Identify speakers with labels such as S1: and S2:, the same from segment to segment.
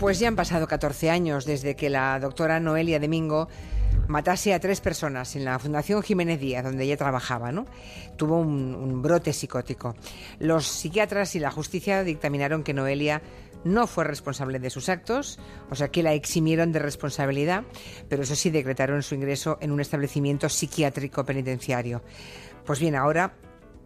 S1: Pues ya han pasado 14 años desde que la doctora Noelia Domingo matase a tres personas en la Fundación Jiménez Díaz, donde ella trabajaba, ¿no? Tuvo un, brote psicótico. Los psiquiatras y la justicia dictaminaron que Noelia no fue responsable de sus actos, o sea que la eximieron de responsabilidad, pero eso sí decretaron su ingreso en un establecimiento psiquiátrico penitenciario. Pues bien, ahora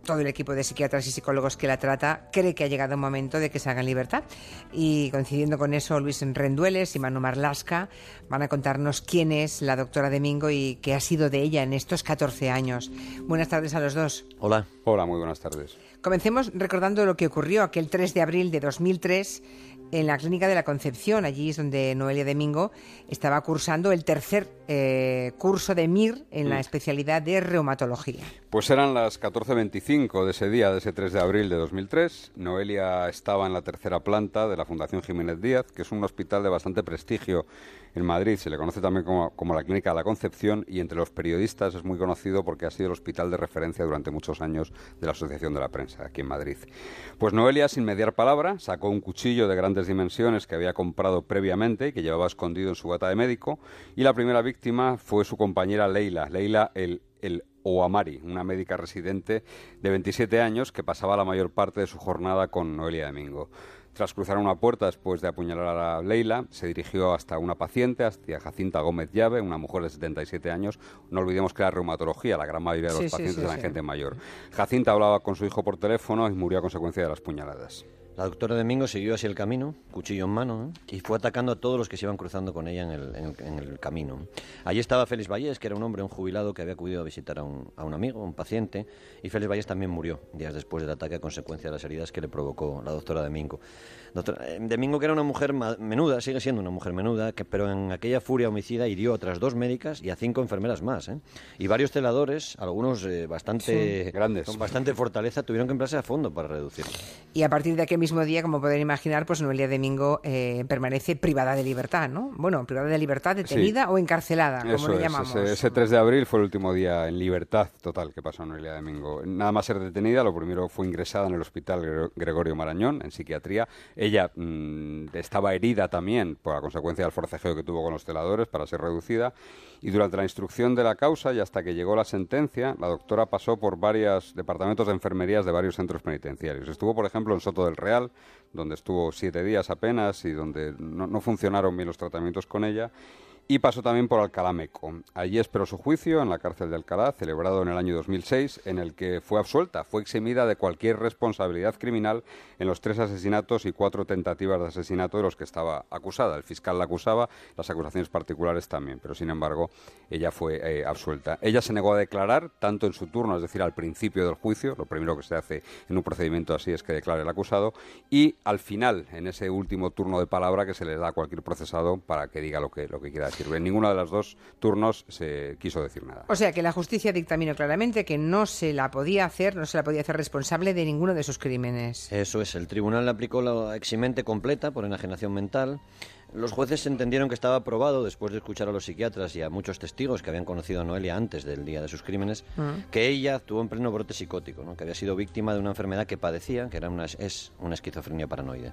S1: todo el equipo de psiquiatras y psicólogos que la trata cree que ha llegado el momento de que se haga en libertad. Y coincidiendo con eso, Luis Rendueles y Manu Marlasca van a contarnos quién es la doctora Domingo y qué ha sido de ella en estos 14 años. Buenas tardes a los dos.
S2: Hola.
S3: Hola, muy buenas tardes.
S1: Comencemos recordando lo que ocurrió aquel 3 de abril de 2003 en la Clínica de la Concepción. Allí es donde Noelia Domingo estaba cursando el tercer eh, curso de MIR en la especialidad de reumatología.
S3: Pues eran las 14.25 de ese día, de ese 3 de abril de 2003. Noelia estaba en la tercera planta de la Fundación Jiménez Díaz, que es un hospital de bastante prestigio en Madrid. Se le conoce también como, como, la Clínica de la Concepción y entre los periodistas es muy conocido porque ha sido el hospital de referencia durante muchos años de la Asociación de la Prensa aquí en Madrid. Pues Noelia, sin mediar palabra, sacó un cuchillo de grandes dimensiones que había comprado previamente y que llevaba escondido en su bata de médico y la primera víctima fue su compañera Leila, Leila el, el Oamari, una médica residente de 27 años que pasaba la mayor parte de su jornada con Noelia Domingo. Tras cruzar una puerta después de apuñalar a Leila, se dirigió hasta una paciente, hacia Jacinta Gómez Llave, una mujer de 77 años. No olvidemos que era reumatología, la gran mayoría de los
S1: Sí,
S3: pacientes
S1: sí,
S3: eran
S1: sí.
S3: gente mayor. Jacinta hablaba con su hijo por teléfono y murió a consecuencia de las puñaladas.
S2: La doctora Domingo siguió así el camino, cuchillo en mano, ¿eh? y fue atacando a todos los que se iban cruzando con ella en el, en el- en el camino. Allí estaba Félix Vallés, que era un hombre, un jubilado que había acudido a visitar a un, a un amigo, un paciente, y Félix Vallés también murió días después del ataque a consecuencia de las heridas que le provocó la doctora Domingo. Doctora, eh, Domingo, que era una mujer menuda, sigue siendo una mujer menuda, que, pero en aquella furia homicida hirió a otras dos médicas y a cinco enfermeras más. ¿eh? Y varios celadores, algunos eh, bastante
S3: Sí. Grandes.
S2: con bastante fortaleza, tuvieron que emplearse a fondo para reducirlo.
S1: Y a partir de aquel mismo día, como pueden imaginar, pues Noelia Domingo eh, permanece privada de libertad, ¿no? Bueno, privada de libertad, detenida o encarcelada, como
S3: Eso
S1: le
S3: es,
S1: llamamos.
S3: ese, ese 3 de abril fue el último día en libertad total que pasó Noelia Domingo. Nada más ser detenida, lo primero fue ingresada en el hospital Gre- Gregorio Marañón, en psiquiatría. Ella mm, estaba herida también por la consecuencia del forcejeo que tuvo con los celadores para ser reducida. Y durante la instrucción de la causa y hasta que llegó la sentencia, la doctora pasó por varios departamentos de enfermerías de varios centros penitenciarios. Estuvo, por ejemplo, en Soto del Real, donde estuvo siete días apenas y donde no, no funcionaron bien los tratamientos con ella. Y pasó también por Alcalá Meco. Allí esperó su juicio en la cárcel de Alcalá, celebrado en el año 2006, en el que fue absuelta, fue eximida de cualquier responsabilidad criminal en los tres asesinatos y cuatro tentativas de asesinato de los que estaba acusada. El fiscal la acusaba, las acusaciones particulares también, pero sin embargo ella fue eh, absuelta. Ella se negó a declarar, tanto en su turno, es decir, al principio del juicio, lo primero que se hace en un procedimiento así es que declare el acusado, y al final, en ese último turno de palabra que se le da a cualquier procesado para que diga lo que, lo que quiera decir. En ninguno de los dos turnos se quiso decir nada.
S1: O sea que la justicia dictaminó claramente que no se la podía hacer, no se la podía hacer responsable de ninguno de sus crímenes.
S2: Eso es, el tribunal le aplicó la eximente completa por enajenación mental. Los jueces entendieron que estaba probado, después de escuchar a los psiquiatras y a muchos testigos que habían conocido a Noelia antes del día de sus crímenes, que ella actuó en pleno brote psicótico, ¿no? que había sido víctima de una enfermedad que padecía, que era una, es una esquizofrenia paranoide.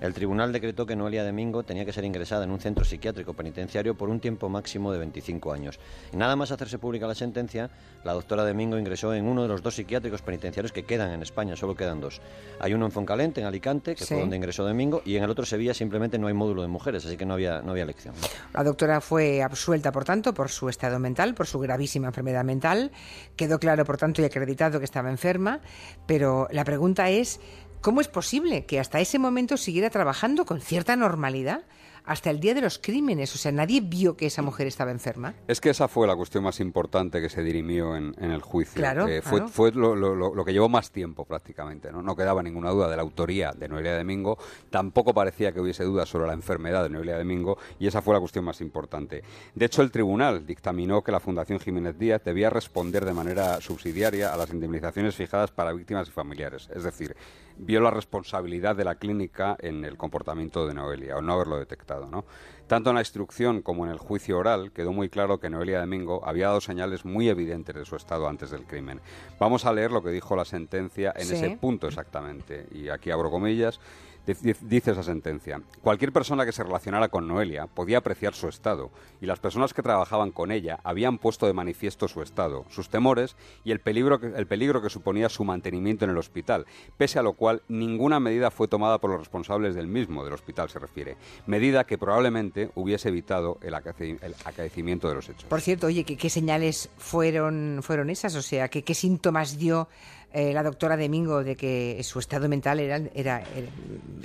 S2: El tribunal decretó que Noelia Domingo tenía que ser ingresada en un centro psiquiátrico penitenciario por un tiempo máximo de 25 años. Y nada más hacerse pública la sentencia, la doctora Domingo ingresó en uno de los dos psiquiátricos penitenciarios que quedan en España, solo quedan dos. Hay uno en Foncalente, en Alicante, que
S1: Sí.
S2: fue donde ingresó Domingo, y en el otro Sevilla simplemente no hay módulo de mujeres, así que no había, no había elección.
S1: La doctora fue absuelta, por tanto, por su estado mental, por su gravísima enfermedad mental. Quedó claro, por tanto, y acreditado que estaba enferma. Pero la pregunta es, ¿cómo es posible que hasta ese momento siguiera trabajando con cierta normalidad? Hasta el día de los crímenes. O sea, nadie vio que esa mujer estaba enferma.
S3: Es que esa fue la cuestión más importante que se dirimió en, en el juicio.
S1: Claro,
S3: Eh, fue
S1: claro.
S3: fue lo, lo- lo- lo que llevó más tiempo prácticamente. ¿no? no quedaba ninguna duda de la autoría de Noelia Domingo. Tampoco parecía que hubiese dudas sobre la enfermedad de Noelia Domingo. Y esa fue la cuestión más importante. De hecho, el tribunal dictaminó que la Fundación Jiménez Díaz debía responder de manera subsidiaria a las indemnizaciones fijadas para víctimas y familiares. Es decir, vio la responsabilidad de la clínica en el comportamiento de Noelia, o no haberlo detectado, ¿no? Tanto en la instrucción como en el juicio oral quedó muy claro que Noelia Domingo había dado señales muy evidentes de su estado antes del crimen. Vamos a leer lo que dijo la sentencia en
S1: Sí.
S3: ese punto exactamente, y aquí abro comillas. Dice esa sentencia. Cualquier persona que se relacionara con Noelia podía apreciar su estado, y las personas que trabajaban con ella habían puesto de manifiesto su estado, sus temores y el peligro, que, el peligro que suponía su mantenimiento en el hospital, pese a lo cual ninguna medida fue tomada por los responsables del mismo, del hospital se refiere, medida que probablemente hubiese evitado el, acaecimiento de los hechos.
S1: Por cierto, oye, ¿qué, señales fueron, fueron esas? O sea, ¿qué, qué síntomas dio eh, la doctora Domingo de que su estado mental era, era,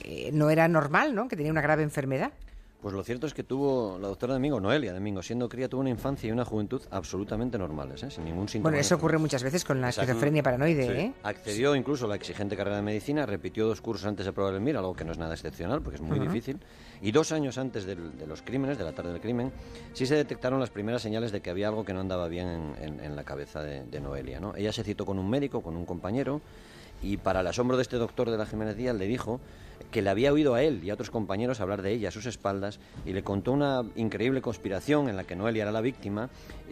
S1: eh, no era normal, ¿no? que tenía una grave enfermedad.
S2: Pues lo cierto es que tuvo la doctora Domingo, Noelia Domingo, siendo cría, tuvo una infancia y una juventud absolutamente normales, ¿eh? sin ningún síntoma.
S1: Bueno, eso ocurre muchas veces con la esquizofrenia paranoide. ¿eh?
S2: Accedió incluso a la exigente carrera de medicina, repitió dos cursos antes de probar el MIR, algo que no es nada excepcional porque es muy difícil. Y dos años antes de los crímenes, de la tarde del crimen, sí se detectaron las primeras señales de que había algo que no andaba bien en, la cabeza de, Noelia. ¿no? Ella se citó con un médico, con un compañero, y para el asombro de este doctor de la Jiménez Díaz le dijo que le había oído a él y a otros compañeros hablar de ella a sus espaldas y le contó una increíble conspiración en la que Noelia era la víctima.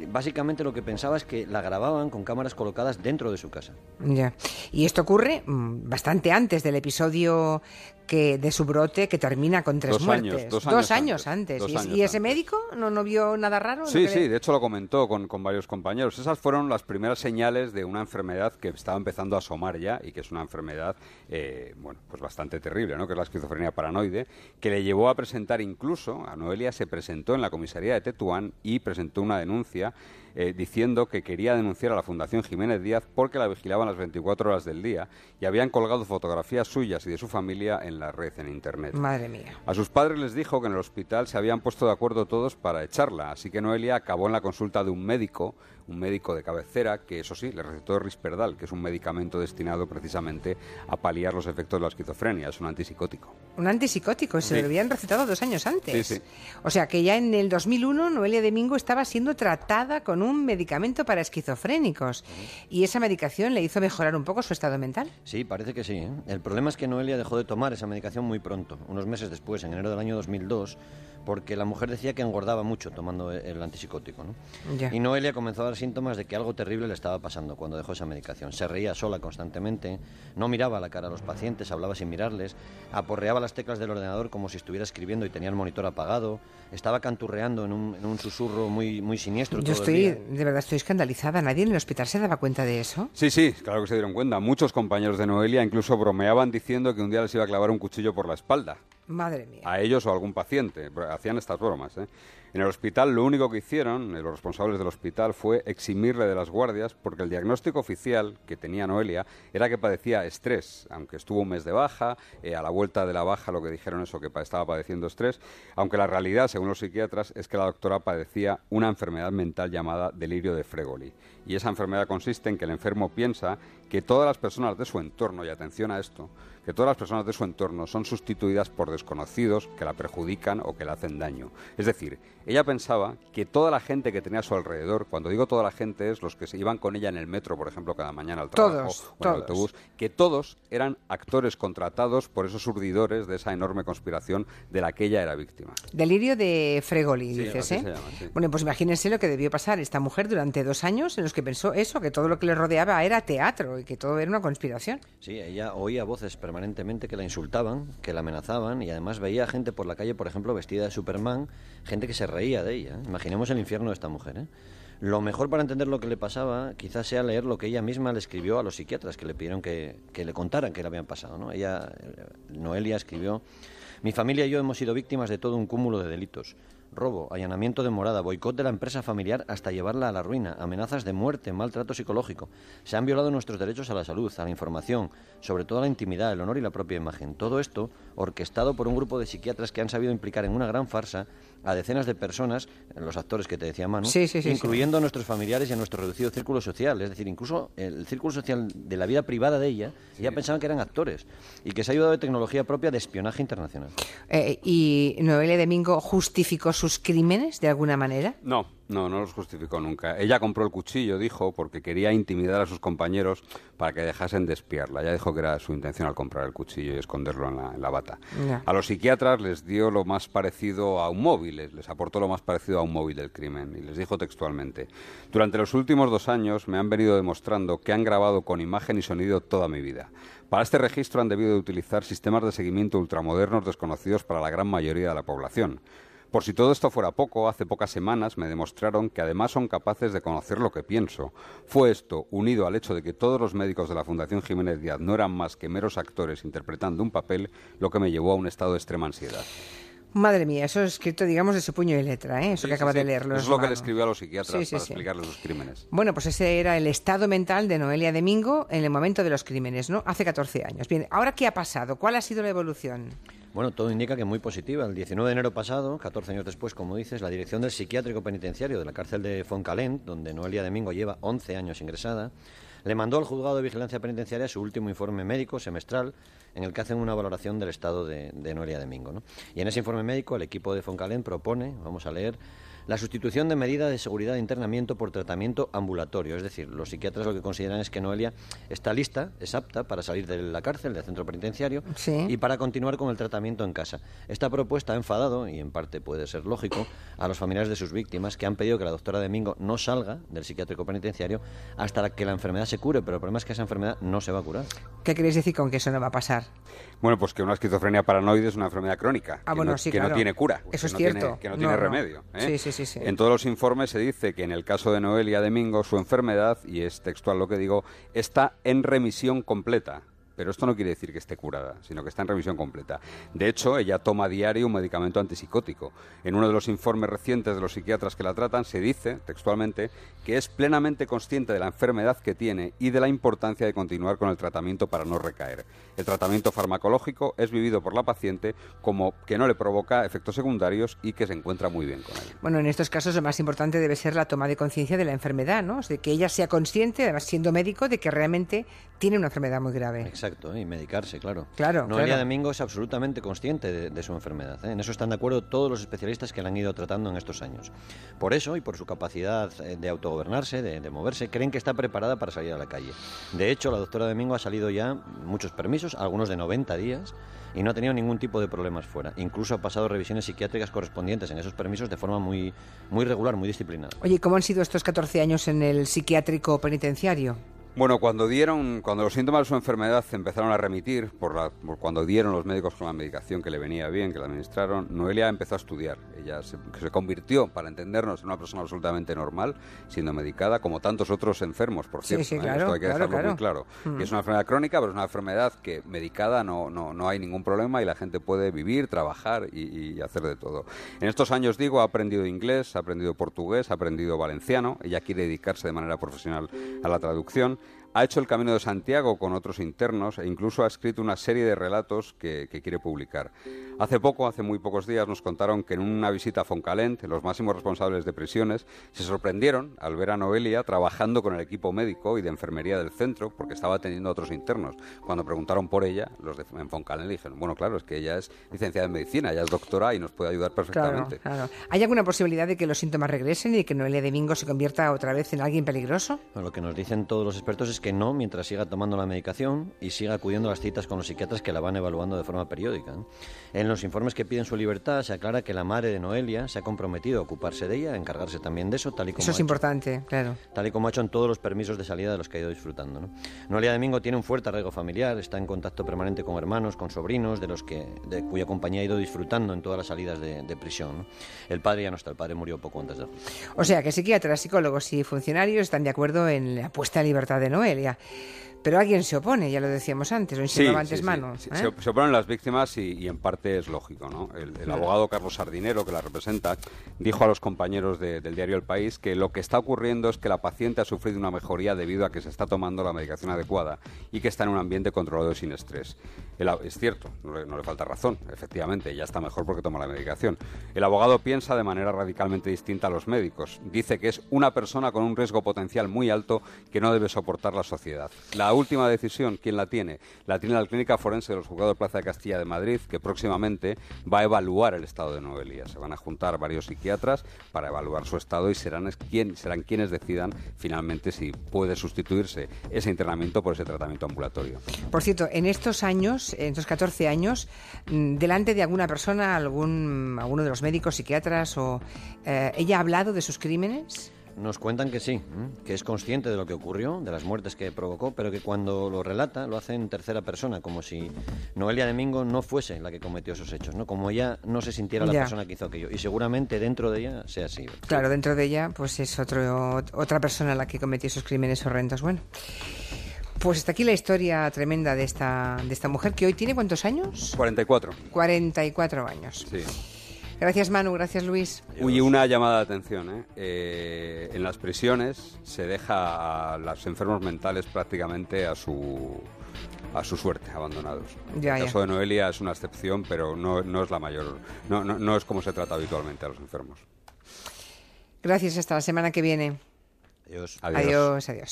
S2: Básicamente lo que pensaba es que la grababan con cámaras colocadas dentro de su casa.
S1: Ya. Y esto ocurre mm, bastante antes del episodio que de su brote que termina con tres muertes.
S3: dos,
S1: años, antes. ¿Y, ese médico no, no vio nada raro?
S3: Sí, sí, de hecho lo comentó con, con, varios compañeros. Esas fueron las primeras señales de una enfermedad que estaba empezando a asomar ya y que es una enfermedad, eh, bueno, pues bastante terrible, ¿no? Que es la esquizofrenia paranoide, que le llevó a presentar incluso, a Noelia se presentó en la comisaría de Tetuán y presentó una denuncia eh, diciendo que quería denunciar a la Fundación Jiménez Díaz porque la vigilaban las 24 horas del día y habían colgado fotografías suyas y de su familia en la red, en Internet.
S1: Madre mía.
S3: A sus padres les dijo que en el hospital se habían puesto de acuerdo todos para echarla, así que Noelia acabó en la consulta de un médico un médico de cabecera que, eso sí, le recetó Risperdal, que es un medicamento destinado precisamente a paliar los efectos de la esquizofrenia, es un antipsicótico.
S1: Un antipsicótico, se lo habían recetado dos años antes. Sí, sí. O sea que ya en el 2001 Noelia Domingo estaba siendo tratada con un medicamento para esquizofrénicos y esa medicación le hizo mejorar un poco su estado mental.
S2: Sí, parece que sí. ¿eh? El problema es que Noelia dejó de tomar esa medicación muy pronto, unos meses después, en enero del año 2002 porque la mujer decía que engordaba mucho tomando el antipsicótico. ¿no? Y Noelia comenzó a dar síntomas de que algo terrible le estaba pasando cuando dejó esa medicación. Se reía sola constantemente, no miraba a la cara a los pacientes, hablaba sin mirarles, aporreaba las teclas del ordenador como si estuviera escribiendo y tenía el monitor apagado, estaba canturreando en un, susurro muy, muy siniestro.
S1: Yo estoy, de verdad, estoy escandalizada. ¿Nadie en el hospital se daba cuenta de eso?
S3: Sí, sí, claro que se dieron cuenta. Muchos compañeros de Noelia incluso bromeaban diciendo que un día les iba a clavar un cuchillo por la espalda.
S1: Madre mía.
S3: A ellos o a algún paciente. Hacían estas bromas. ¿eh? En el hospital lo único que hicieron, eh, los responsables del hospital, fue eximirle de las guardias porque el diagnóstico oficial que tenía Noelia era que padecía estrés, aunque estuvo un mes de baja, eh, a la vuelta de la baja lo que dijeron eso, que estaba padeciendo estrés, aunque la realidad, según los psiquiatras, es que la doctora padecía una enfermedad mental llamada delirio de Fregoli. Y esa enfermedad consiste en que el enfermo piensa que todas las personas de su entorno, y atención a esto, que todas las personas de su entorno son sustituidas por desconocidos que la perjudican o que le hacen daño. Es decir, ella pensaba que toda la gente que tenía a su alrededor, cuando digo toda la gente es los que se iban con ella en el metro, por ejemplo, cada mañana al trabajo o en el autobús, que todos eran actores contratados por esos urdidores de esa enorme conspiración de la que ella era víctima.
S1: Delirio de Fregoli, dices, ¿eh? Bueno, pues imagínense lo que debió pasar esta mujer durante dos años en los que pensó eso, que todo lo que le rodeaba era teatro que todo era una conspiración.
S2: Sí, ella oía voces permanentemente que la insultaban, que la amenazaban y además veía gente por la calle, por ejemplo, vestida de Superman, gente que se reía de ella. Imaginemos el infierno de esta mujer. ¿eh? Lo mejor para entender lo que le pasaba quizás sea leer lo que ella misma le escribió a los psiquiatras que le pidieron que, que le contaran qué le habían pasado. ¿no? Ella, eh, Noelia, escribió, mi familia y yo hemos sido víctimas de todo un cúmulo de delitos robo, allanamiento de morada, boicot de la empresa familiar hasta llevarla a la ruina, amenazas de muerte, maltrato psicológico. Se han violado nuestros derechos a la salud, a la información, sobre todo a la intimidad, el honor y la propia imagen. Todo esto orquestado por un grupo de psiquiatras que han sabido implicar en una gran farsa a decenas de personas, los actores que te decía Manu, incluyendo a nuestros familiares y a nuestro reducido círculo social. Es decir, incluso el círculo social de la vida privada de ella, ya pensaban que eran actores y que se ha ayudado de tecnología propia de espionaje internacional.
S1: Eh, ¿Y Noelia Domingo justificó sus crímenes de alguna manera?
S3: No, No, no los justificó nunca. Ella compró el cuchillo, dijo, porque quería intimidar a sus compañeros para que dejasen de espiarla. Ella dijo que era su intención al comprar el cuchillo y esconderlo en la, bata. A los psiquiatras les dio lo más parecido a un móvil, les aportó lo más parecido a un móvil del crimen y les dijo textualmente, durante los últimos dos años me han venido demostrando que han grabado con imagen y sonido toda mi vida. Para este registro han debido de utilizar sistemas de seguimiento ultramodernos desconocidos para la gran mayoría de la población. Por si todo esto fuera poco, hace pocas semanas me demostraron que además son capaces de conocer lo que pienso. Fue esto, unido al hecho de que todos los médicos de la Fundación Jiménez Díaz no eran más que meros actores interpretando un papel, lo que me llevó a un estado de extrema ansiedad.
S1: Madre mía, eso es escrito, digamos, de su puño y letra, ¿eh? eso que acaba de leerlo.
S3: Eso es lo que le escribió a los psiquiatras para explicarles sus crímenes.
S1: Bueno, pues ese era el estado mental de Noelia Domingo en el momento de los crímenes, ¿no? Hace 14 años. Bien, ¿ahora qué ha pasado? ¿Cuál ha sido la evolución?
S2: Bueno, todo indica que muy positiva. El 19 de enero pasado, 14 años después, como dices, la dirección del psiquiátrico penitenciario de la cárcel de Foncalent, donde Noelia Domingo lleva 11 años ingresada, le mandó al juzgado de vigilancia penitenciaria su último informe médico semestral en el que hacen una valoración del estado de, Noelia Domingo. Y en ese informe médico el equipo de Foncalent propone, vamos a leer, la sustitución de medida de seguridad de internamiento por tratamiento ambulatorio. Es decir, los psiquiatras lo que consideran es que Noelia está lista, es apta para salir de la cárcel, del centro penitenciario, y para continuar con el tratamiento en casa. Esta propuesta ha enfadado, y en parte puede ser lógico, a los familiares de sus víctimas que han pedido que la doctora Domingo no salga del psiquiátrico penitenciario hasta que la enfermedad se cure, pero el problema es que esa enfermedad no se va a curar.
S1: ¿Qué queréis decir con que eso no va a pasar?
S3: Bueno, pues que una esquizofrenia paranoide es una enfermedad crónica,
S1: ah,
S3: que, no,
S1: que
S3: no tiene cura,
S1: eso es
S3: cierto. que no, tiene remedio.
S1: ¿eh? Sí, sí,
S3: en todos los informes se dice que en el caso de Noelia Domingo su enfermedad, y es textual lo que digo, está en remisión completa. Pero esto no quiere decir que esté curada, sino que está en remisión completa. De hecho, ella toma a diario un medicamento antipsicótico. En uno de los informes recientes de los psiquiatras que la tratan se dice, textualmente, que es plenamente consciente de la enfermedad que tiene y de la importancia de continuar con el tratamiento para no recaer. El tratamiento farmacológico es vivido por la paciente como que no le provoca efectos secundarios y que se encuentra muy bien con él.
S1: Bueno, en estos casos lo más importante debe ser la toma de conciencia de la enfermedad, ¿no? de que ella sea consciente, además siendo médico, de que realmente tiene una enfermedad muy grave.
S2: Exacto, ¿eh? y medicarse, claro.
S1: Claro.
S2: Noelia Domingo es absolutamente consciente de, su enfermedad. ¿eh? En eso están de acuerdo todos los especialistas que la han ido tratando en estos años. Por eso y por su capacidad eh, de autogobernarse, de, moverse, creen que está preparada para salir a la calle. De hecho, la doctora Domingo ha salido ya muchos permisos, algunos de 90 días, y no ha tenido ningún tipo de problemas fuera. Incluso ha pasado revisiones psiquiátricas correspondientes en esos permisos de forma muy, muy regular, muy disciplinada.
S1: Oye, ¿cómo han sido estos 14 años en el psiquiátrico penitenciario?
S3: Bueno, cuando dieron, cuando los síntomas de su enfermedad empezaron a remitir, por, la, cuando dieron los médicos con la medicación que le venía bien, que la administraron, Noelia empezó a estudiar. Ella se, convirtió, para entendernos, en una persona absolutamente normal, siendo medicada, como tantos otros enfermos, por cierto.
S1: Sí, sí, claro,
S3: Esto hay que dejarlo
S1: muy
S3: claro. Mm. es una enfermedad crónica, pero es una enfermedad que medicada no, no, no hay ningún problema y la gente puede vivir, trabajar y, y hacer de todo. En estos años, digo, ha aprendido inglés, ha aprendido portugués, ha aprendido valenciano. Ella quiere dedicarse de manera profesional a la traducción ha hecho el Camino de Santiago con otros internos e incluso ha escrito una serie de relatos que, quiere publicar. Hace poco, hace muy pocos días, nos contaron que en una visita a Foncalent, los máximos responsables de prisiones se sorprendieron al ver a Noelia trabajando con el equipo médico y de enfermería del centro porque estaba atendiendo a otros internos. Cuando preguntaron por ella, los de en Foncalent dijeron, bueno, claro, es que ella es licenciada en medicina, ella es doctora y nos puede ayudar perfectamente.
S1: ¿Hay alguna posibilidad de que los síntomas regresen y de que Noelia Domingo se convierta otra vez en alguien peligroso?
S2: lo que nos dicen todos los expertos es que no mientras siga tomando la medicación y siga acudiendo a las citas con los psiquiatras que la van evaluando de forma periódica. En los informes que piden su libertad se aclara que la madre de Noelia se ha comprometido a ocuparse de ella, a encargarse también de eso, tal y como
S1: Eso es importante, claro.
S2: Tal y como ha hecho en todos los permisos de salida de los que ha ido disfrutando. ¿no? Noelia Domingo tiene un fuerte arraigo familiar, está en contacto permanente con hermanos, con sobrinos, de los que de cuya compañía ha ido disfrutando en todas las salidas de, prisión. El padre ya no está, el padre murió poco antes de.
S1: O sea que psiquiatras, psicólogos y funcionarios están de acuerdo en la puesta a libertad de Noelia. Ofelia. Pero alguien se opone, ya lo decíamos antes, o sí, antes manos.
S3: ¿eh? Se, oponen las víctimas y, en parte es lógico. ¿no? El, abogado Carlos Sardinero, que la representa, dijo a los compañeros del diario El País que lo que está ocurriendo es que la paciente ha sufrido una mejoría debido a que se está tomando la medicación adecuada y que está en un ambiente controlado y sin estrés. es cierto, no le, no le falta razón, efectivamente, ya está mejor porque toma la medicación. El abogado piensa de manera radicalmente distinta a los médicos. Dice que es una persona con un riesgo potencial muy alto que no debe soportar la sociedad. La la última decisión, ¿quién la tiene? La tiene la Clínica Forense de los Juzgados Plaza de Castilla de Madrid, que próximamente va a evaluar el estado de Noelia. Se van a juntar varios psiquiatras para evaluar su estado y serán, serán quienes decidan finalmente si puede sustituirse ese internamiento por ese tratamiento ambulatorio.
S1: Por cierto, en estos años, en estos 14 años, mm, delante de alguna persona, algún, alguno de los médicos, psiquiatras, o eh, ella ha hablado de sus crímenes.
S2: Nos cuentan que sí, que es consciente de lo que ocurrió, de las muertes que provocó, pero que cuando lo relata lo hace en tercera persona, como si Noelia Domingo no fuese la que cometió esos hechos, ¿no? Como ella no se sintiera la persona que hizo aquello. Y seguramente dentro de ella sea así.
S1: Claro, dentro de ella pues es otro, otra persona la que cometió esos crímenes horrendos. Bueno. Pues está aquí la historia tremenda de esta, de esta mujer que hoy tiene cuántos años?
S3: 44.
S1: 44 años. Sí. Gracias Manu, gracias Luis.
S3: Y una llamada de atención. ¿eh? ¿eh? en las prisiones se deja a los enfermos mentales prácticamente a su a su suerte, abandonados. el caso de Noelia es una excepción, pero no, no es la mayor, no, no, no es como se trata habitualmente a los enfermos.
S1: Gracias, hasta la semana que viene.
S2: Adiós.
S1: Adiós, adiós.